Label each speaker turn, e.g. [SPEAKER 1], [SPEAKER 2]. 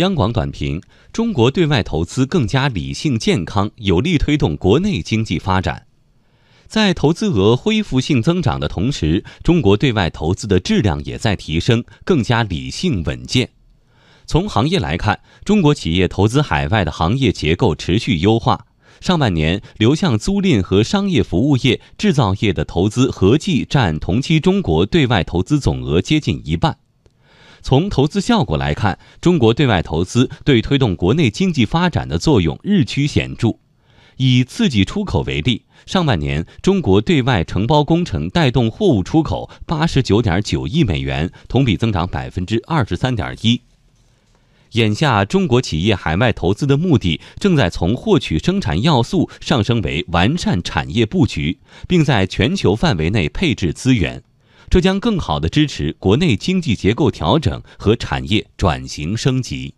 [SPEAKER 1] 央广短评：中国对外投资更加理性健康，有力推动国内经济发展。在投资额恢复性增长的同时，中国对外投资的质量也在提升，更加理性稳健。从行业来看，中国企业投资海外的行业结构持续优化。上半年，流向租赁和商业服务业、制造业的投资合计占同期中国对外投资总额接近一半。从投资效果来看，中国对外投资对推动国内经济发展的作用日趋显著。以刺激出口为例，上半年中国对外承包工程带动货物出口八十九点九亿美元，同比增长百分之二十三点一。眼下，中国企业海外投资的目的正在从获取生产要素上升为完善产业布局，并在全球范围内配置资源，这将更好地支持国内经济结构调整和产业转型升级。